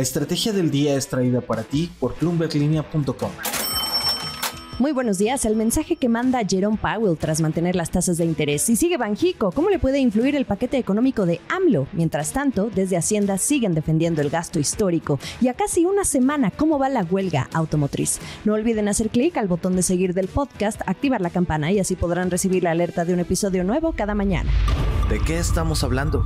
La estrategia del día es traída para ti por bloomberglinea.com. Muy buenos días. El mensaje que manda Jerome Powell tras mantener las tasas de interés. Y sigue Banjico, ¿cómo le puede influir el paquete económico de AMLO? Mientras tanto, desde Hacienda siguen defendiendo el gasto histórico. Y a casi una semana, ¿cómo va la huelga automotriz? No olviden hacer clic al botón de seguir del podcast, activar la campana y así podrán recibir la alerta de un episodio nuevo cada mañana. ¿De qué estamos hablando?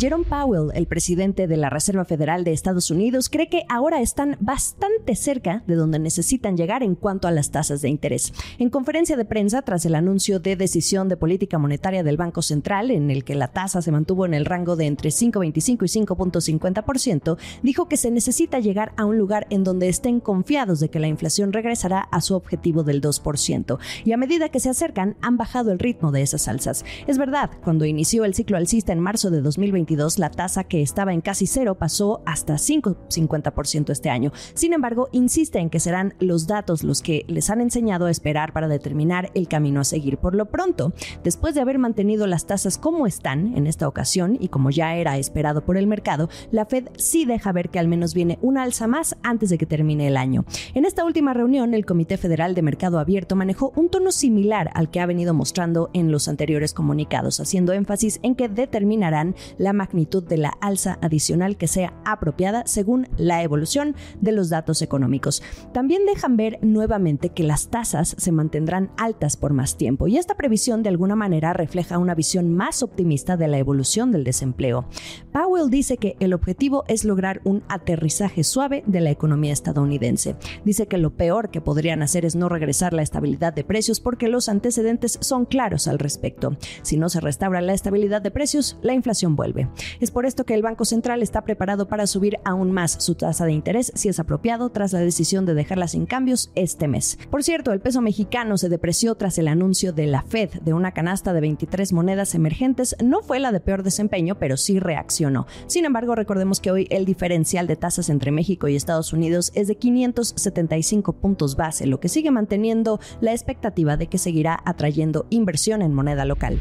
Jerome Powell, el presidente de la Reserva Federal de Estados Unidos, cree que ahora están bastante cerca de donde necesitan llegar en cuanto a las tasas de interés. En conferencia de prensa, tras el anuncio de decisión de política monetaria del Banco Central, en el que la tasa se mantuvo en el rango de entre 5.25 y 5.50%, dijo que se necesita llegar a un lugar en donde estén confiados de que la inflación regresará a su objetivo del 2%. Y a medida que se acercan, han bajado el ritmo de esas alzas. Es verdad, cuando inició el ciclo alcista en marzo de 2020, la tasa que estaba en casi cero pasó hasta 5,50% este año. Sin embargo, insiste en que serán los datos los que les han enseñado a esperar para determinar el camino a seguir. Por lo pronto, después de haber mantenido las tasas como están en esta ocasión y como ya era esperado por el mercado, la Fed sí deja ver que al menos viene una alza más antes de que termine el año. En esta última reunión, el Comité Federal de Mercado Abierto manejó un tono similar al que ha venido mostrando en los anteriores comunicados, haciendo énfasis en que determinarán la magnitud de la alza adicional que sea apropiada según la evolución de los datos económicos. También dejan ver nuevamente que las tasas se mantendrán altas por más tiempo y esta previsión de alguna manera refleja una visión más optimista de la evolución del desempleo. Powell dice que el objetivo es lograr un aterrizaje suave de la economía estadounidense. Dice que lo peor que podrían hacer es no regresar la estabilidad de precios porque los antecedentes son claros al respecto. Si no se restaura la estabilidad de precios, la inflación vuelve. Es por esto que el Banco Central está preparado para subir aún más su tasa de interés si es apropiado tras la decisión de dejarla sin cambios este mes. Por cierto, el peso mexicano se depreció tras el anuncio de la Fed de una canasta de 23 monedas emergentes. No fue la de peor desempeño, pero sí reaccionó. Sin embargo, recordemos que hoy el diferencial de tasas entre México y Estados Unidos es de 575 puntos base, lo que sigue manteniendo la expectativa de que seguirá atrayendo inversión en moneda local.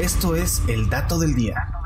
Esto es el dato del día.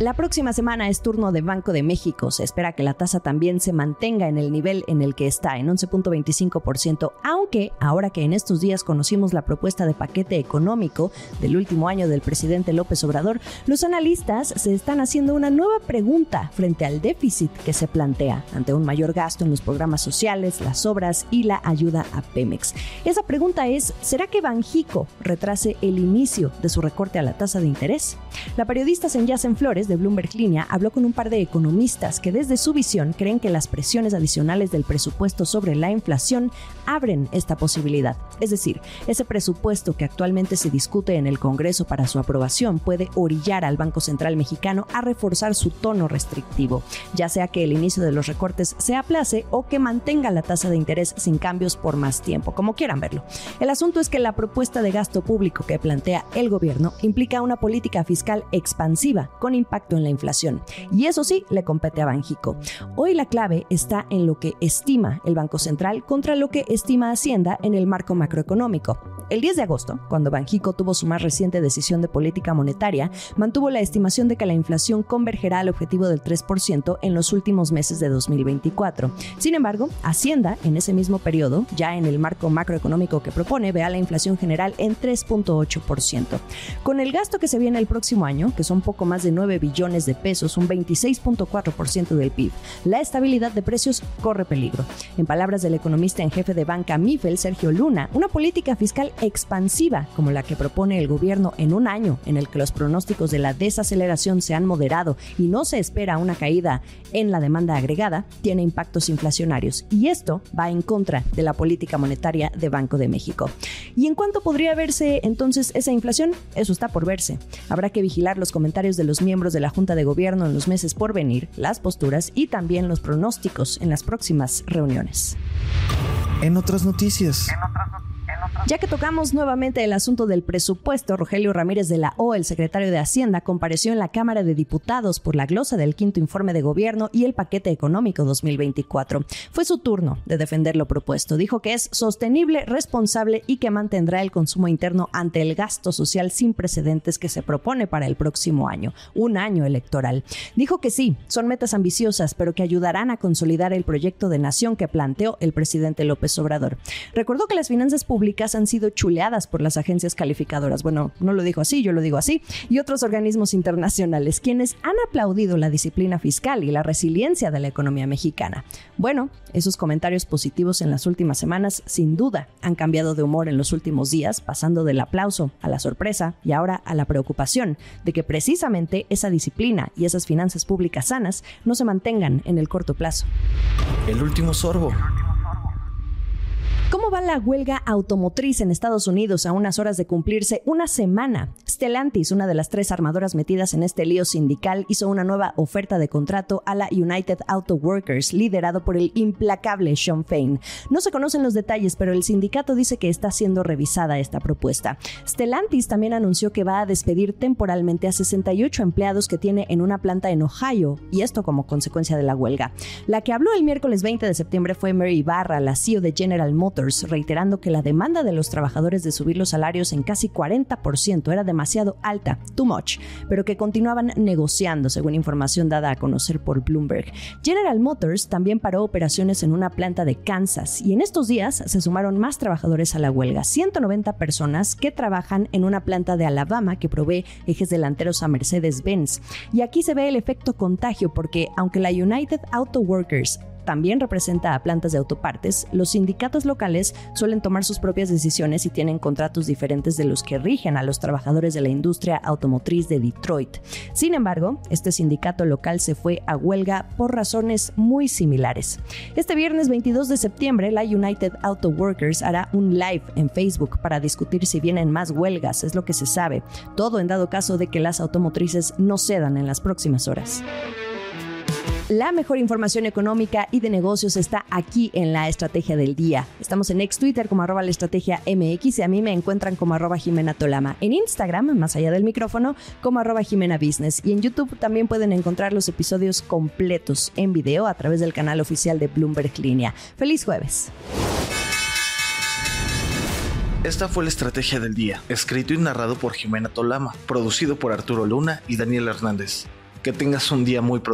La próxima semana es turno de Banco de México. Se espera que la tasa también se mantenga en el nivel en el que está, en 11.25%, aunque ahora que en estos días conocimos la propuesta de paquete económico del último año del presidente López Obrador, los analistas se están haciendo una nueva pregunta frente al déficit que se plantea ante un mayor gasto en los programas sociales, las obras y la ayuda a Pemex. Esa pregunta es, ¿será que Banjico retrase el inicio de su recorte a la tasa de interés? La periodista Senyacen Flores de Bloomberg Línea habló con un par de economistas que desde su visión creen que las presiones adicionales del presupuesto sobre la inflación abren esta posibilidad. Es decir, ese presupuesto que actualmente se discute en el Congreso para su aprobación puede orillar al Banco Central mexicano a reforzar su tono restrictivo, ya sea que el inicio de los recortes se aplace o que mantenga la tasa de interés sin cambios por más tiempo, como quieran verlo. El asunto es que la propuesta de gasto público que plantea el gobierno implica una política fiscal expansiva con impacto en la inflación. Y eso sí, le compete a Banjico. Hoy la clave está en lo que estima el Banco Central contra lo que estima Hacienda en el marco macroeconómico. El 10 de agosto, cuando Banjico tuvo su más reciente decisión de política monetaria, mantuvo la estimación de que la inflación convergerá al objetivo del 3% en los últimos meses de 2024. Sin embargo, Hacienda, en ese mismo periodo, ya en el marco macroeconómico que propone, ve a la inflación general en 3.8%. Con el gasto que se viene el próximo año, que son poco más de 9 billones de pesos, un 26.4% del PIB. La estabilidad de precios corre peligro. En palabras del economista en jefe de banca MIFEL, Sergio Luna, una política fiscal expansiva como la que propone el gobierno en un año en el que los pronósticos de la desaceleración se han moderado y no se espera una caída en la demanda agregada, tiene impactos inflacionarios y esto va en contra de la política monetaria de Banco de México. ¿Y en cuánto podría verse entonces esa inflación? Eso está por verse. Habrá que vigilar los comentarios de los miembros de la Junta de Gobierno en los meses por venir, las posturas y también los pronósticos en las próximas reuniones. En otras noticias. Ya que tocamos nuevamente el asunto del presupuesto, Rogelio Ramírez de la O, el secretario de Hacienda, compareció en la Cámara de Diputados por la glosa del quinto informe de gobierno y el paquete económico 2024. Fue su turno de defender lo propuesto. Dijo que es sostenible, responsable y que mantendrá el consumo interno ante el gasto social sin precedentes que se propone para el próximo año, un año electoral. Dijo que sí, son metas ambiciosas, pero que ayudarán a consolidar el proyecto de nación que planteó el presidente López Obrador. Recordó que las finanzas públicas han sido chuleadas por las agencias calificadoras. Bueno, no lo dijo así, yo lo digo así, y otros organismos internacionales, quienes han aplaudido la disciplina fiscal y la resiliencia de la economía mexicana. Bueno, esos comentarios positivos en las últimas semanas sin duda han cambiado de humor en los últimos días, pasando del aplauso a la sorpresa y ahora a la preocupación de que precisamente esa disciplina y esas finanzas públicas sanas no se mantengan en el corto plazo. El último sorbo. ¿Cómo va la huelga automotriz en Estados Unidos a unas horas de cumplirse una semana? Stellantis, una de las tres armadoras metidas en este lío sindical, hizo una nueva oferta de contrato a la United Auto Workers, liderado por el implacable Sean Fain. No se conocen los detalles, pero el sindicato dice que está siendo revisada esta propuesta. Stellantis también anunció que va a despedir temporalmente a 68 empleados que tiene en una planta en Ohio, y esto como consecuencia de la huelga. La que habló el miércoles 20 de septiembre fue Mary Barra, la CEO de General Motors reiterando que la demanda de los trabajadores de subir los salarios en casi 40% era demasiado alta, too much, pero que continuaban negociando, según información dada a conocer por Bloomberg. General Motors también paró operaciones en una planta de Kansas y en estos días se sumaron más trabajadores a la huelga, 190 personas que trabajan en una planta de Alabama que provee ejes delanteros a Mercedes-Benz. Y aquí se ve el efecto contagio porque aunque la United Auto Workers también representa a plantas de autopartes, los sindicatos locales suelen tomar sus propias decisiones y tienen contratos diferentes de los que rigen a los trabajadores de la industria automotriz de Detroit. Sin embargo, este sindicato local se fue a huelga por razones muy similares. Este viernes 22 de septiembre, la United Auto Workers hará un live en Facebook para discutir si vienen más huelgas, es lo que se sabe, todo en dado caso de que las automotrices no cedan en las próximas horas. La mejor información económica y de negocios está aquí en la Estrategia del Día. Estamos en ex Twitter como arroba la estrategia MX y a mí me encuentran como arroba Jimena Tolama. En Instagram, más allá del micrófono, como arroba Jimena Business. Y en YouTube también pueden encontrar los episodios completos en video a través del canal oficial de Bloomberg Línea. Feliz jueves. Esta fue la Estrategia del Día, escrito y narrado por Jimena Tolama, producido por Arturo Luna y Daniel Hernández. Que tengas un día muy productivo.